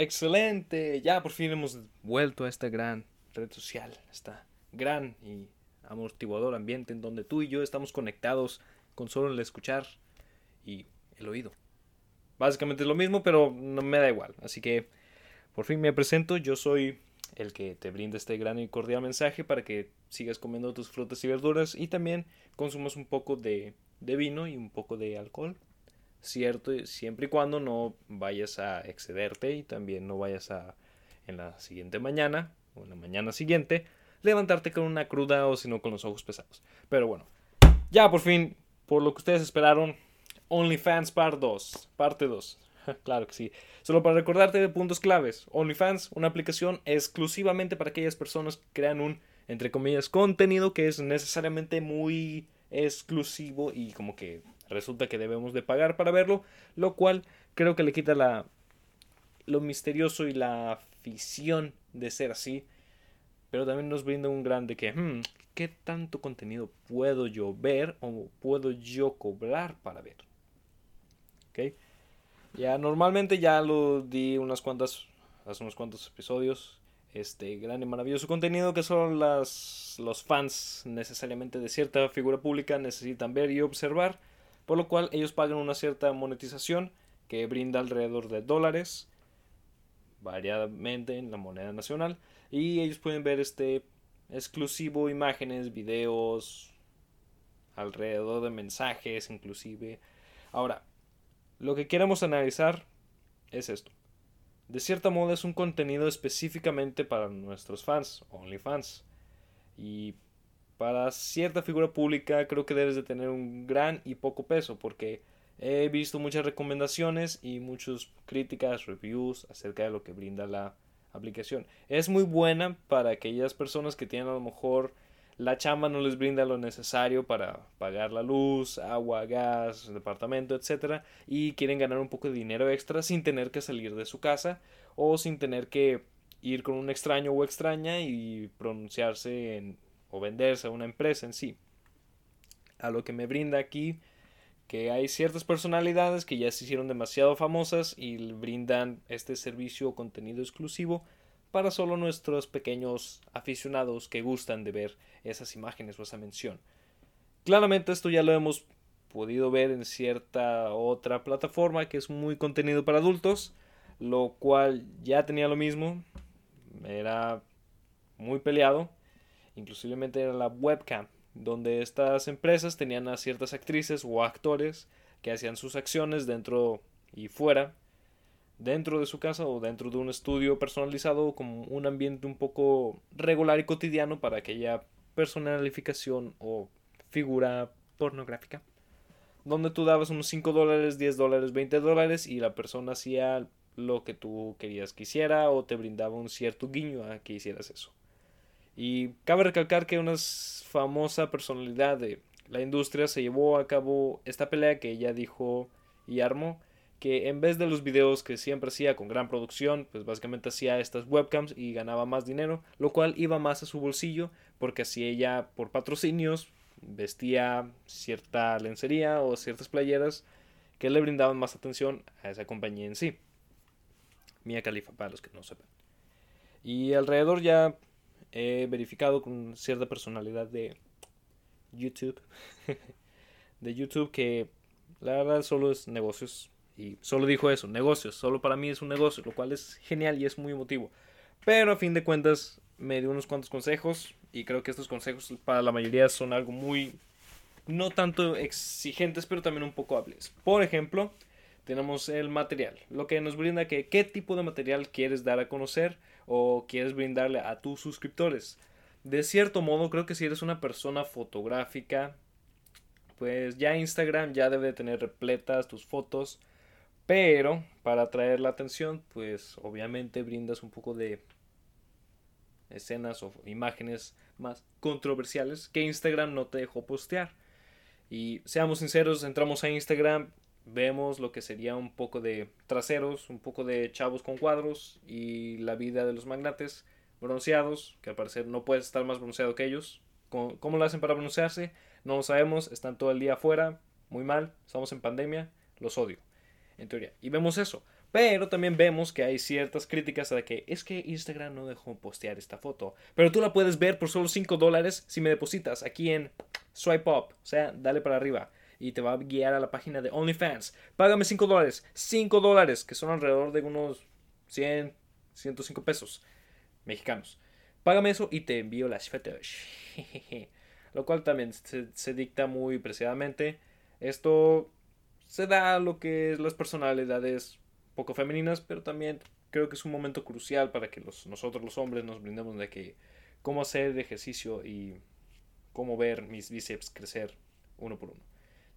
Excelente, ya por fin hemos vuelto a esta gran red social, esta gran y amortiguador ambiente en donde tú y yo estamos conectados con solo el escuchar y el oído. Básicamente es lo mismo, pero no me da igual. Así que por fin me presento, yo soy el que te brinda este gran y cordial mensaje para que sigas comiendo tus frutas y verduras y también consumas un poco de, de vino y un poco de alcohol. Cierto, siempre y cuando no vayas a excederte y también no vayas a en la siguiente mañana o en la mañana siguiente levantarte con una cruda o si no con los ojos pesados. Pero bueno, ya por fin, por lo que ustedes esperaron, OnlyFans Part 2, parte 2. claro que sí. Solo para recordarte de puntos claves. OnlyFans, una aplicación exclusivamente para aquellas personas que crean un, entre comillas, contenido que es necesariamente muy exclusivo y como que resulta que debemos de pagar para verlo, lo cual creo que le quita la lo misterioso y la afición de ser así, pero también nos brinda un grande que, hmm, ¿qué tanto contenido puedo yo ver o puedo yo cobrar para ver? ¿Ok? Ya normalmente ya lo di unas cuantas, hace unos cuantos episodios, este gran y maravilloso contenido que solo las, los fans necesariamente de cierta figura pública necesitan ver y observar, por lo cual ellos pagan una cierta monetización que brinda alrededor de dólares, variadamente en la moneda nacional, y ellos pueden ver este exclusivo imágenes, videos, alrededor de mensajes inclusive. Ahora, lo que queremos analizar es esto. De cierta modo es un contenido específicamente para nuestros fans, OnlyFans. Y para cierta figura pública creo que debes de tener un gran y poco peso porque he visto muchas recomendaciones y muchas críticas, reviews acerca de lo que brinda la aplicación. Es muy buena para aquellas personas que tienen a lo mejor la chamba no les brinda lo necesario para pagar la luz, agua, gas, departamento, etc. Y quieren ganar un poco de dinero extra sin tener que salir de su casa o sin tener que ir con un extraño o extraña y pronunciarse en, o venderse a una empresa en sí. A lo que me brinda aquí que hay ciertas personalidades que ya se hicieron demasiado famosas y brindan este servicio o contenido exclusivo para solo nuestros pequeños aficionados que gustan de ver esas imágenes o esa mención. Claramente esto ya lo hemos podido ver en cierta otra plataforma que es muy contenido para adultos, lo cual ya tenía lo mismo, era muy peleado, inclusivamente era la webcam, donde estas empresas tenían a ciertas actrices o actores que hacían sus acciones dentro y fuera dentro de su casa o dentro de un estudio personalizado como un ambiente un poco regular y cotidiano para aquella personalificación o figura pornográfica donde tú dabas unos 5 dólares, 10 dólares, 20 dólares y la persona hacía lo que tú querías que hiciera o te brindaba un cierto guiño a que hicieras eso. Y cabe recalcar que una famosa personalidad de la industria se llevó a cabo esta pelea que ella dijo y armó que en vez de los videos que siempre hacía con gran producción, pues básicamente hacía estas webcams y ganaba más dinero, lo cual iba más a su bolsillo, porque así ella por patrocinios vestía cierta lencería o ciertas playeras que le brindaban más atención a esa compañía en sí. Mía Califa, para los que no sepan. Y alrededor ya he verificado con cierta personalidad de YouTube, de YouTube que la verdad solo es negocios y solo dijo eso, negocios, solo para mí es un negocio, lo cual es genial y es muy emotivo. Pero a fin de cuentas me dio unos cuantos consejos y creo que estos consejos para la mayoría son algo muy, no tanto exigentes, pero también un poco hábiles. Por ejemplo, tenemos el material, lo que nos brinda que qué tipo de material quieres dar a conocer o quieres brindarle a tus suscriptores. De cierto modo, creo que si eres una persona fotográfica, pues ya Instagram ya debe tener repletas tus fotos pero para atraer la atención, pues obviamente brindas un poco de escenas o imágenes más controversiales que Instagram no te dejó postear. Y seamos sinceros, entramos a Instagram, vemos lo que sería un poco de traseros, un poco de chavos con cuadros y la vida de los magnates bronceados, que al parecer no puedes estar más bronceado que ellos. ¿Cómo lo hacen para broncearse? No lo sabemos, están todo el día afuera, muy mal, estamos en pandemia, los odio en teoría. Y vemos eso. Pero también vemos que hay ciertas críticas de que es que Instagram no dejó postear esta foto. Pero tú la puedes ver por solo 5 dólares si me depositas aquí en Swipe Up. O sea, dale para arriba. Y te va a guiar a la página de OnlyFans. Págame 5 dólares. 5 dólares, que son alrededor de unos 100, 105 pesos mexicanos. Págame eso y te envío las fotos. Lo cual también se, se dicta muy preciadamente. Esto se da lo que es las personalidades poco femeninas, pero también creo que es un momento crucial para que los, nosotros los hombres nos brindemos de que cómo hacer ejercicio y cómo ver mis bíceps crecer uno por uno.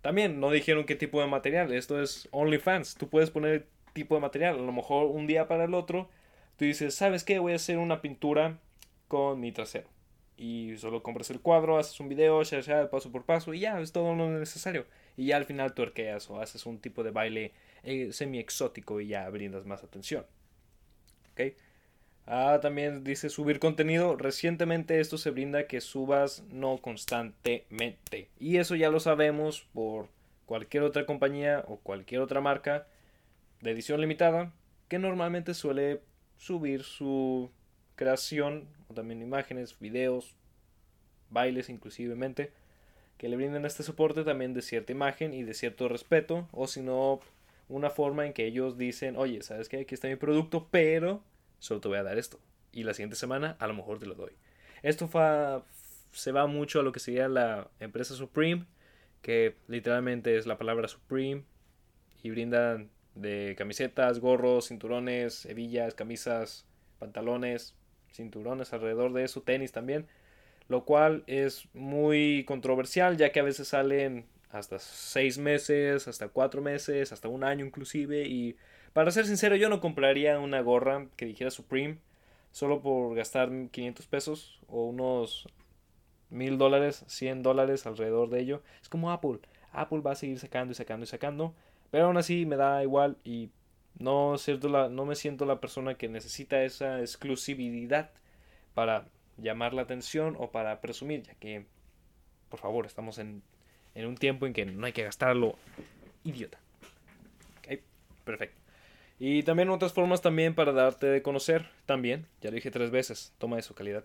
También no dijeron qué tipo de material, esto es OnlyFans, tú puedes poner tipo de material, a lo mejor un día para el otro, tú dices, ¿sabes qué? Voy a hacer una pintura con mi trasero. Y solo compras el cuadro, haces un video, ya, ya, paso por paso, y ya, es todo lo necesario. Y ya al final tuerqueas o haces un tipo de baile eh, semi exótico y ya brindas más atención. ¿Ok? Ah, también dice subir contenido. Recientemente esto se brinda que subas no constantemente. Y eso ya lo sabemos por cualquier otra compañía o cualquier otra marca de edición limitada que normalmente suele subir su creación o también imágenes, videos, bailes inclusivemente que le brinden este soporte también de cierta imagen y de cierto respeto o si no una forma en que ellos dicen, oye, ¿sabes qué? Aquí está mi producto, pero solo te voy a dar esto. Y la siguiente semana a lo mejor te lo doy. Esto se va mucho a lo que sería la empresa Supreme, que literalmente es la palabra Supreme, y brindan de camisetas, gorros, cinturones, hebillas, camisas, pantalones, cinturones alrededor de eso, tenis también, lo cual es muy controversial ya que a veces salen hasta seis meses, hasta cuatro meses, hasta un año inclusive. Y para ser sincero, yo no compraría una gorra que dijera Supreme solo por gastar 500 pesos o unos mil dólares, 100 dólares alrededor de ello. Es como Apple. Apple va a seguir sacando y sacando y sacando. Pero aún así me da igual y no, la, no me siento la persona que necesita esa exclusividad para llamar la atención o para presumir, ya que, por favor, estamos en en un tiempo en que no hay que gastarlo idiota. Ok, perfecto. Y también otras formas también para darte de conocer, también, ya lo dije tres veces, toma eso, calidad.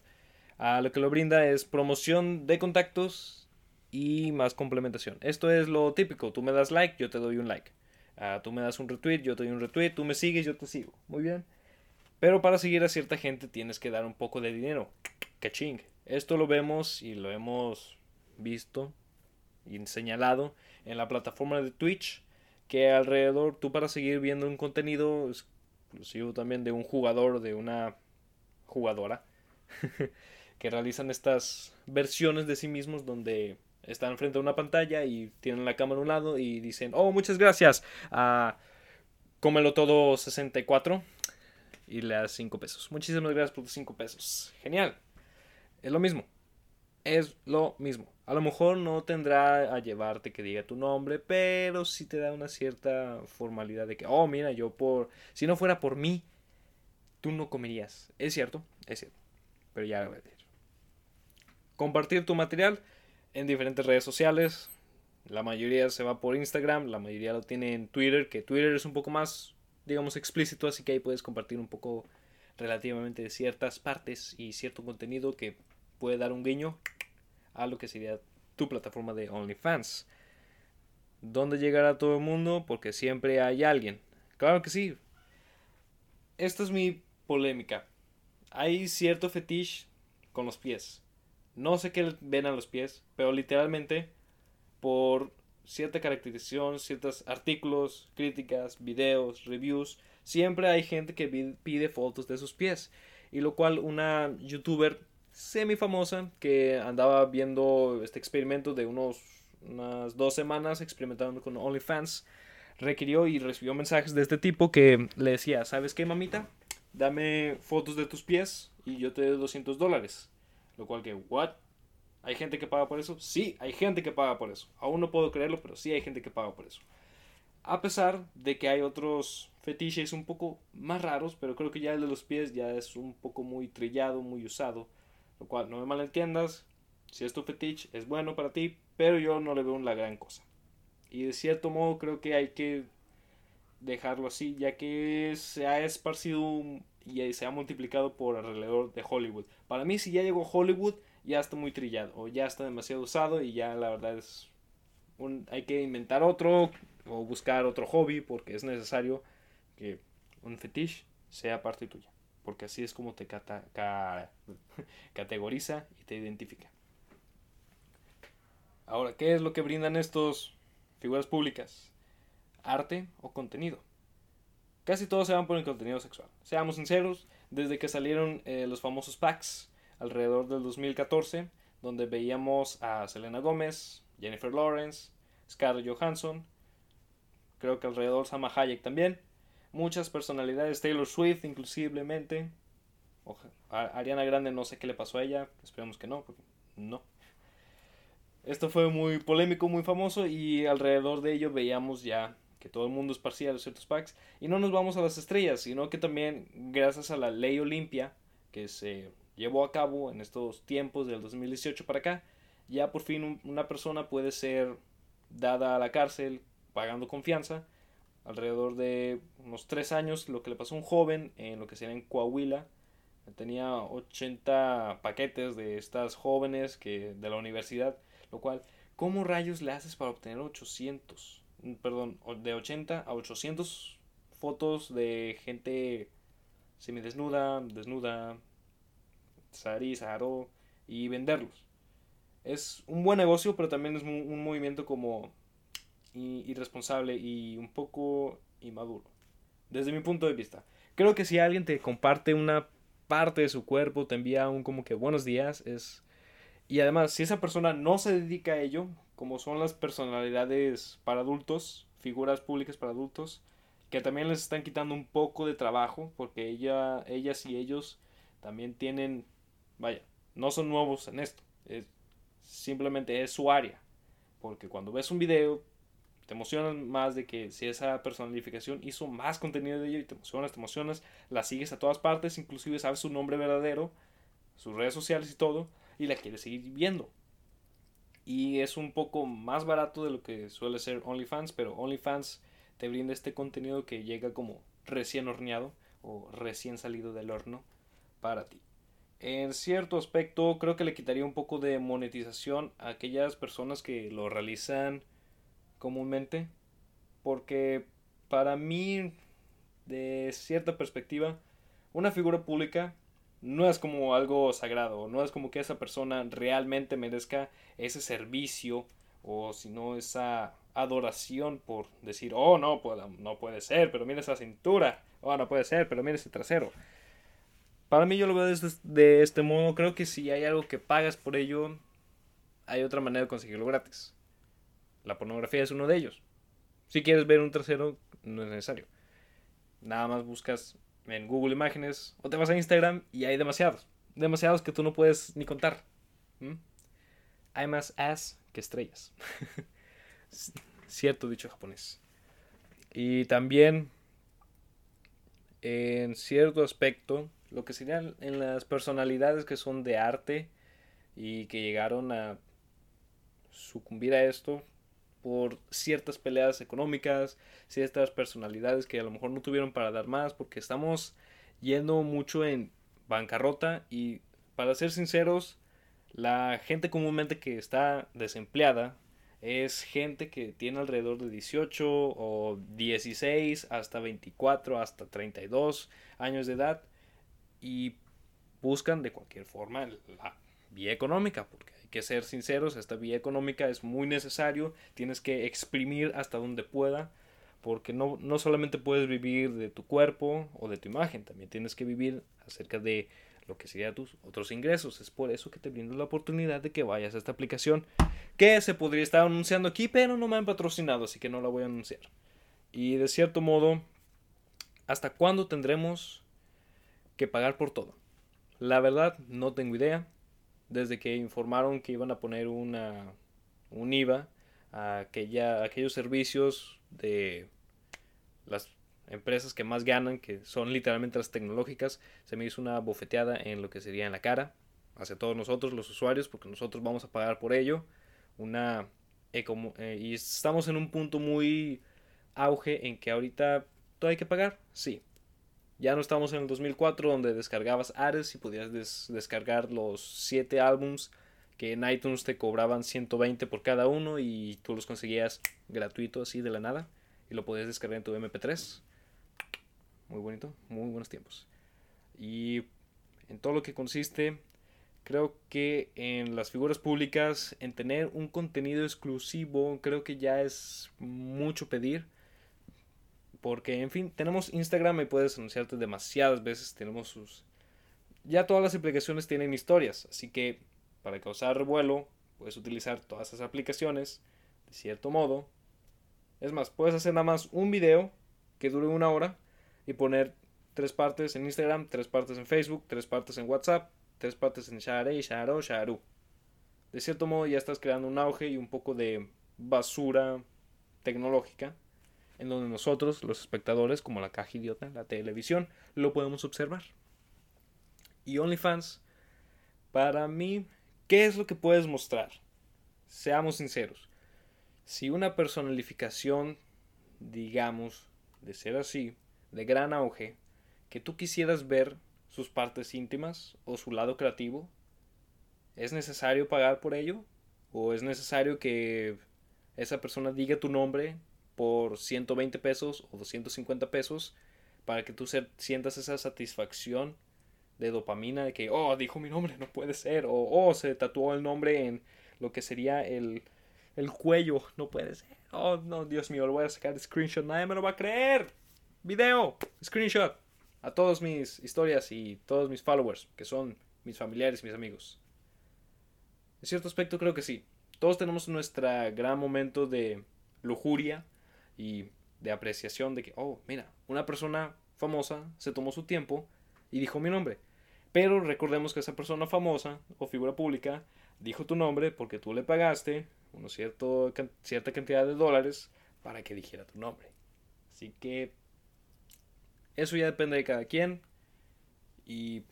A lo que lo brinda es promoción de contactos y más complementación. Esto es lo típico, tú me das like, yo te doy un like. Ah, tú me das un retweet, yo te doy un retweet, tú me sigues, yo te sigo. Muy bien. Pero para seguir a cierta gente tienes que dar un poco de dinero. Caching. Esto lo vemos y lo hemos visto y señalado en la plataforma de Twitch que alrededor tú para seguir viendo un contenido exclusivo también de un jugador de una jugadora que realizan estas versiones de sí mismos donde están frente a una pantalla y tienen la cámara a un lado y dicen oh muchas gracias a cómelo todo 64 y le das 5 pesos muchísimas gracias por tus 5 pesos. Genial. Es lo mismo. Es lo mismo a lo mejor no tendrá a llevarte que diga tu nombre, pero sí te da una cierta formalidad de que, oh, mira, yo por... Si no fuera por mí, tú no comerías. Es cierto, es cierto. Pero ya voy a decir. Compartir tu material en diferentes redes sociales. La mayoría se va por Instagram, la mayoría lo tiene en Twitter, que Twitter es un poco más, digamos, explícito, así que ahí puedes compartir un poco relativamente ciertas partes y cierto contenido que puede dar un guiño a lo que sería tu plataforma de OnlyFans. ¿Dónde llegará todo el mundo? Porque siempre hay alguien. Claro que sí. Esta es mi polémica. Hay cierto fetiche con los pies. No sé qué ven a los pies, pero literalmente por cierta caracterización, ciertos artículos, críticas, videos, reviews, siempre hay gente que pide fotos de sus pies. Y lo cual una youtuber semi famosa que andaba viendo este experimento de unos unas dos semanas experimentando con OnlyFans. Requirió y recibió mensajes de este tipo que le decía sabes qué mamita dame fotos de tus pies y yo te doy 200 dólares lo cual que what hay gente que paga por eso sí hay gente que paga por eso aún no puedo creerlo pero sí hay gente que paga por eso. A pesar de que hay otros fetiches un poco más raros pero creo que ya el de los pies ya es un poco muy trillado muy usado lo cual, no me malentiendas, si es tu fetiche, es bueno para ti, pero yo no le veo la gran cosa. Y de cierto modo creo que hay que dejarlo así, ya que se ha esparcido y se ha multiplicado por alrededor de Hollywood. Para mí, si ya llegó Hollywood, ya está muy trillado o ya está demasiado usado y ya la verdad es hay que inventar otro o buscar otro hobby porque es necesario que un fetiche sea parte tuya porque así es como te categoriza y te identifica. Ahora, ¿qué es lo que brindan estos figuras públicas? ¿Arte o contenido? Casi todos se van por el contenido sexual. Seamos sinceros, desde que salieron eh, los famosos packs alrededor del 2014, donde veíamos a Selena Gómez, Jennifer Lawrence, Scarlett Johansson, creo que alrededor Sama Hayek también, muchas personalidades, Taylor Swift inclusivamente, Ariana Grande no sé qué le pasó a ella, esperemos que no, porque no. Esto fue muy polémico, muy famoso y alrededor de ello veíamos ya que todo el mundo esparcía los ciertos packs y no nos vamos a las estrellas, sino que también gracias a la ley Olimpia que se llevó a cabo en estos tiempos del 2018 para acá, ya por fin una persona puede ser dada a la cárcel pagando confianza alrededor de unos tres años lo que le pasó a un joven en lo que sería en Coahuila tenía 80 paquetes de estas jóvenes que de la universidad lo cual ¿cómo rayos le haces para obtener 800 perdón de 80 a 800 fotos de gente semidesnuda desnuda Sari, Saharo y venderlos. Es un buen negocio, pero también es un movimiento como irresponsable y un poco inmaduro. Desde mi punto de vista. Creo que si alguien te comparte una parte de su cuerpo, te envía un como que buenos días, es... Y además, si esa persona no se dedica a ello, como son las personalidades para adultos, figuras públicas para adultos, que también les están quitando un poco de trabajo, porque ella, ellas y ellos también tienen Vaya, no son nuevos en esto. simplemente es su área. Porque cuando ves un video, te emocionas más de que si esa personalificación hizo más contenido de ello y te emocionas, te emocionas, la sigues a todas partes, inclusive sabes su nombre verdadero, sus redes sociales y todo, y la quieres seguir viendo. Y es un poco más barato de lo que suele ser OnlyFans, pero OnlyFans te brinda este contenido que llega como recién horneado o recién salido del horno para ti en cierto aspecto creo que le quitaría un poco de monetización a aquellas personas que lo realizan comúnmente porque para mí de cierta perspectiva una figura pública no es como algo sagrado, no es como que esa persona realmente merezca ese servicio o si no esa adoración por decir, oh no, no puede ser, pero mira esa cintura, oh no puede ser, pero mira ese trasero. Para mí yo lo veo de este, modo. Creo que si hay algo que pagas por ello, hay otra manera de conseguirlo gratis. La pornografía es uno de ellos. Si quieres ver un tercero, no es necesario. Nada más buscas en Google Imágenes o te vas a Instagram y hay demasiados. Demasiados que tú no puedes ni contar. Hay más as que estrellas. Cierto dicho japonés. Y también, en cierto aspecto, lo que serían en las personalidades que son de arte y que llegaron a sucumbir a esto por ciertas peleas económicas, ciertas personalidades que a lo mejor no tuvieron para dar más, porque estamos yendo mucho en bancarrota y para ser sinceros, la gente comúnmente que está desempleada es gente que tiene alrededor de 18 o 16 hasta 24 hasta 32 años de edad y buscan de cualquier forma la vía económica, porque que ser sinceros, esta vía económica es muy necesario, tienes que exprimir hasta donde pueda, porque no, no solamente puedes vivir de tu cuerpo o de tu imagen, también tienes que vivir acerca de lo que serían tus otros ingresos. Es por eso que te brindo la oportunidad de que vayas a esta aplicación que se podría estar anunciando aquí, pero no me han patrocinado, así que no la voy a anunciar. Y de cierto modo, ¿hasta cuándo tendremos que pagar por todo. La verdad, no tengo idea. Desde que informaron que iban a poner una, un IVA a, aquella, aquellos servicios de las empresas que más ganan, que son literalmente las tecnológicas, se me hizo una bofeteada en lo que sería en la cara hacia todos nosotros, los usuarios, porque nosotros vamos a pagar por ello. Una, eh, y estamos en un punto muy auge en que ahorita todo hay que pagar, sí. Ya no estamos en el 2004 donde descargabas Ares y podías descargar los 7 álbums que en iTunes te cobraban 120 por cada uno y tú los conseguías gratuito así de la nada y lo podías descargar en tu MP3. Muy bonito, muy buenos tiempos. Y en todo lo que consiste, creo que en las figuras públicas, en tener un contenido exclusivo, creo que ya es mucho pedir. Porque, en fin, tenemos Instagram y puedes anunciarte demasiadas veces. Tenemos. Ya todas las aplicaciones tienen historias. Así que, para causar revuelo, puedes utilizar todas esas aplicaciones de cierto modo. Es más, puedes hacer nada más un video que dure una hora y poner tres partes en Instagram, tres partes en Facebook, tres partes en WhatsApp, tres partes en Share Sharo, Sharu. De cierto modo ya estás creando un auge y un poco de basura tecnológica en donde nosotros, los espectadores, como la caja idiota, la televisión, lo podemos observar. Y OnlyFans, para mí, ¿qué es lo que puedes mostrar? Seamos sinceros. Si una personalificación, digamos, de ser así, de gran auge, que tú quisieras ver sus partes íntimas o su lado creativo, ¿es necesario pagar por ello? ¿O es necesario que esa persona diga tu nombre por 120 pesos o 250 pesos para que tú sientas esa satisfacción de dopamina de que, oh, dijo mi nombre, no puede ser, o oh, se tatuó el nombre en lo que sería el, el cuello, no puede ser, oh, no, Dios mío, lo voy a sacar de screenshot, nadie me lo va a creer, video, screenshot, a todos mis historias y todos mis followers, que son mis familiares, mis amigos. En cierto aspecto creo que sí, todos tenemos nuestro gran momento de lujuria, y de apreciación de que, oh, mira, una persona famosa se tomó su tiempo y dijo mi nombre. Pero recordemos que esa persona famosa o figura pública dijo tu nombre porque tú le pagaste una cierta cantidad de dólares para que dijera tu nombre. Así que eso ya depende de cada quien. Y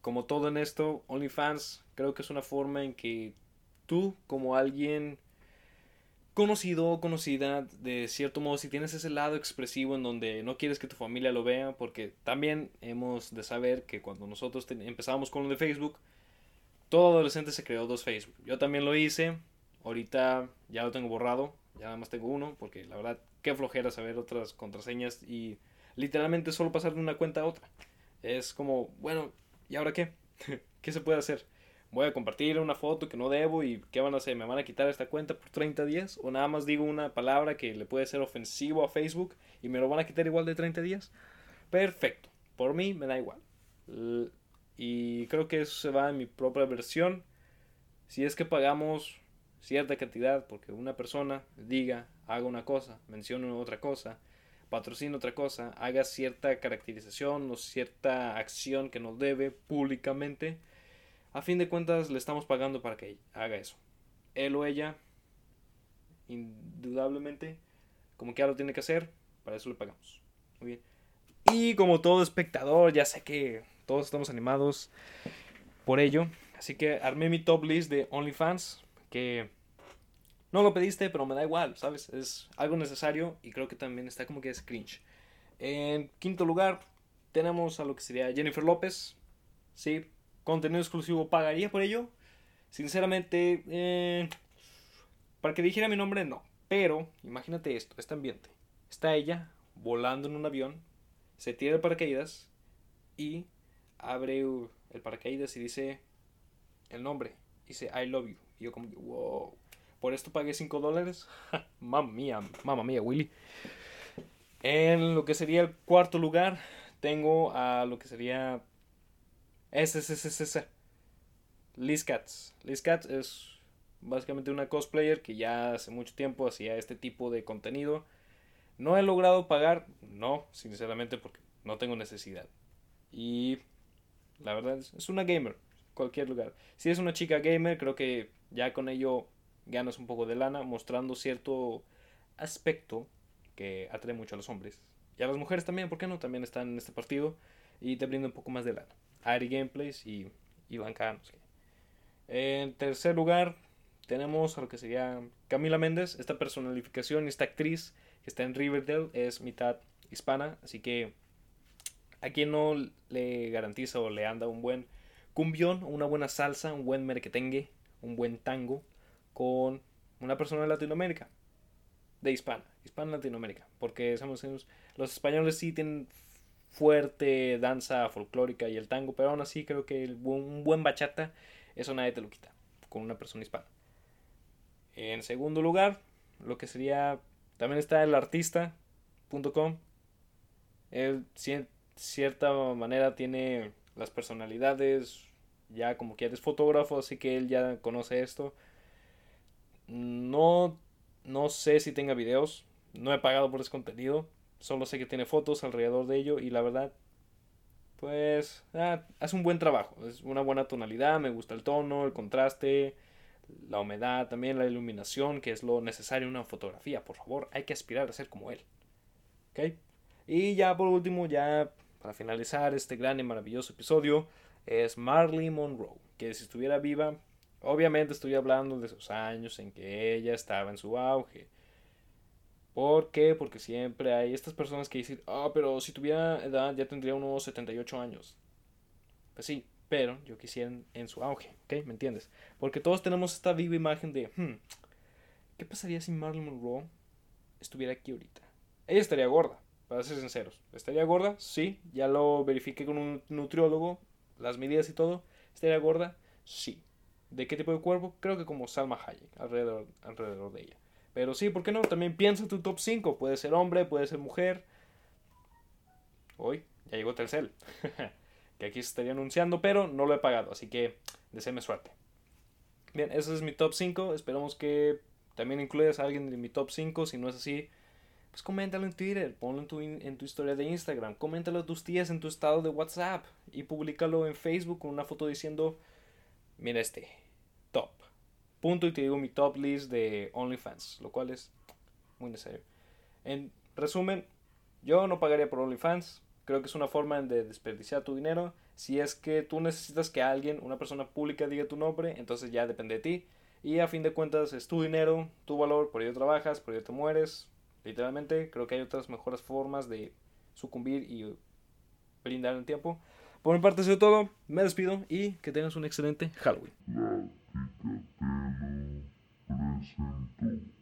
como todo en esto, OnlyFans creo que es una forma en que tú como alguien conocido o conocida de cierto modo si tienes ese lado expresivo en donde no quieres que tu familia lo vea porque también hemos de saber que cuando nosotros empezamos con lo de Facebook todo adolescente se creó dos Facebook. Yo también lo hice ahorita ya lo tengo borrado ya nada más tengo uno porque la verdad qué flojera saber otras contraseñas y literalmente solo pasar de una cuenta a otra. Es como bueno y ahora qué qué se puede hacer voy a compartir una foto que no debo y ¿qué van a hacer? ¿Me van a quitar esta cuenta por 30 días? ¿O nada más digo una palabra que le puede ser ofensivo a Facebook y me lo van a quitar igual de 30 días? Perfecto. Por mí me da igual. Y creo que eso se va en mi propia versión. Si es que pagamos cierta cantidad porque una persona diga, haga una cosa, mencione otra cosa, patrocine otra cosa, haga cierta caracterización o cierta acción que nos debe públicamente, a fin de cuentas le estamos pagando para que haga eso. Él o ella, indudablemente, como que ya lo tiene que hacer, para eso le pagamos. Muy bien. Y como todo espectador, ya sé que todos estamos animados por ello. Así que armé mi top list de OnlyFans, que no lo pediste, pero me da igual, ¿sabes? Es algo necesario y creo que también está como que es cringe. En quinto lugar tenemos a lo que sería Jennifer López. Sí, contenido exclusivo, ¿pagaría por ello? Sinceramente, eh, para que dijera mi nombre, no. Pero, imagínate esto, este ambiente. Está ella volando en un avión, se tira el paracaídas y abre el paracaídas y dice el nombre. Dice I love you. Y yo como wow. Por esto pagué 5 dólares. mamma mía, mamma mía, Willy. En lo que sería el cuarto lugar, tengo a lo que sería ese, ese, ese, ese. Liz Katz. Liz Katz es básicamente una cosplayer que ya hace mucho tiempo hacía este tipo de contenido. No he logrado pagar, no, sinceramente, porque no tengo necesidad. Y la verdad es, una gamer, cualquier lugar. Si es una chica gamer, creo que ya con ello ganas un poco de lana, mostrando cierto aspecto que atrae mucho a los hombres. Y a las mujeres también, ¿por qué no? También están en este partido y te brinda un poco más de lana. Ari Gameplays y Iván Canos. En tercer lugar tenemos a lo que sería Camila Méndez, esta personalificación, esta actriz que está en Riverdale, es mitad hispana, así que a quien no le garantiza o le anda un buen cumbión, una buena salsa, un buen merquetengue, un buen tango con una persona de Latinoamérica, de hispana, hispana Latinoamérica, porque somos, los españoles sí tienen fuerte danza folclórica y el tango, pero aún así creo que un buen bachata, eso nadie te lo quita, con una persona hispana. En segundo lugar, lo que sería, también está el artista.com. Él, cierta manera, tiene las personalidades, ya como que eres fotógrafo, así que él ya conoce esto. No, no sé si tenga videos, no he pagado por ese contenido, solo sé que tiene fotos alrededor de ello y la verdad, pues, ah, hace un buen trabajo, es una buena tonalidad, me gusta el tono, el contraste, la humedad, también la iluminación, que es lo necesario en una fotografía. Por favor, hay que aspirar a ser como él. ¿Ok? Y ya por último, ya para finalizar este gran y maravilloso episodio, es Marley Monroe, que si estuviera viva, obviamente estoy hablando de esos años en que ella estaba en su auge. ¿Por qué? Porque siempre hay estas personas que dicen, ah, pero si tuviera edad ya tendría unos 78 años. Pues sí, pero yo quisiera en, su auge, ¿ok? ¿Me entiendes? Porque todos tenemos esta viva imagen de, hmm, ¿qué pasaría si Marilyn Monroe estuviera aquí ahorita? Ella estaría gorda, para ser sinceros. ¿Estaría gorda? Sí, ya lo verifiqué con un nutriólogo, las medidas y todo. ¿Estaría gorda? Sí. ¿De qué tipo de cuerpo? Creo que como Salma Hayek, alrededor, alrededor de ella. Pero sí, ¿por qué no? También piensa tu top 5. Puede ser hombre, puede ser mujer. Hoy ya llegó Telcel. que aquí se estaría anunciando, pero no lo he pagado, así que deseame suerte. Bien, ese es mi top 5. Esperamos que también incluyas a alguien de mi top 5. Si no es así, pues coméntalo en Twitter, ponlo en tu, en tu historia de Instagram, coméntalo a tus tías en tu estado de WhatsApp y públicalo en Facebook con una foto diciendo, mira este. Punto y te digo mi top list de OnlyFans, lo cual es muy necesario. En resumen, yo no pagaría por OnlyFans, Creo que es una forma de desperdiciar tu dinero. Si es que tú necesitas que alguien, una persona pública, diga tu nombre, entonces ya depende de ti. Y a fin de cuentas es tu dinero, tu valor, por ello trabajas, por ello te mueres. Literalmente, creo que hay otras mejores formas de sucumbir y brindar el tiempo. Por mi parte, eso es todo. Me despido y que tengas un excelente Halloween. Santo.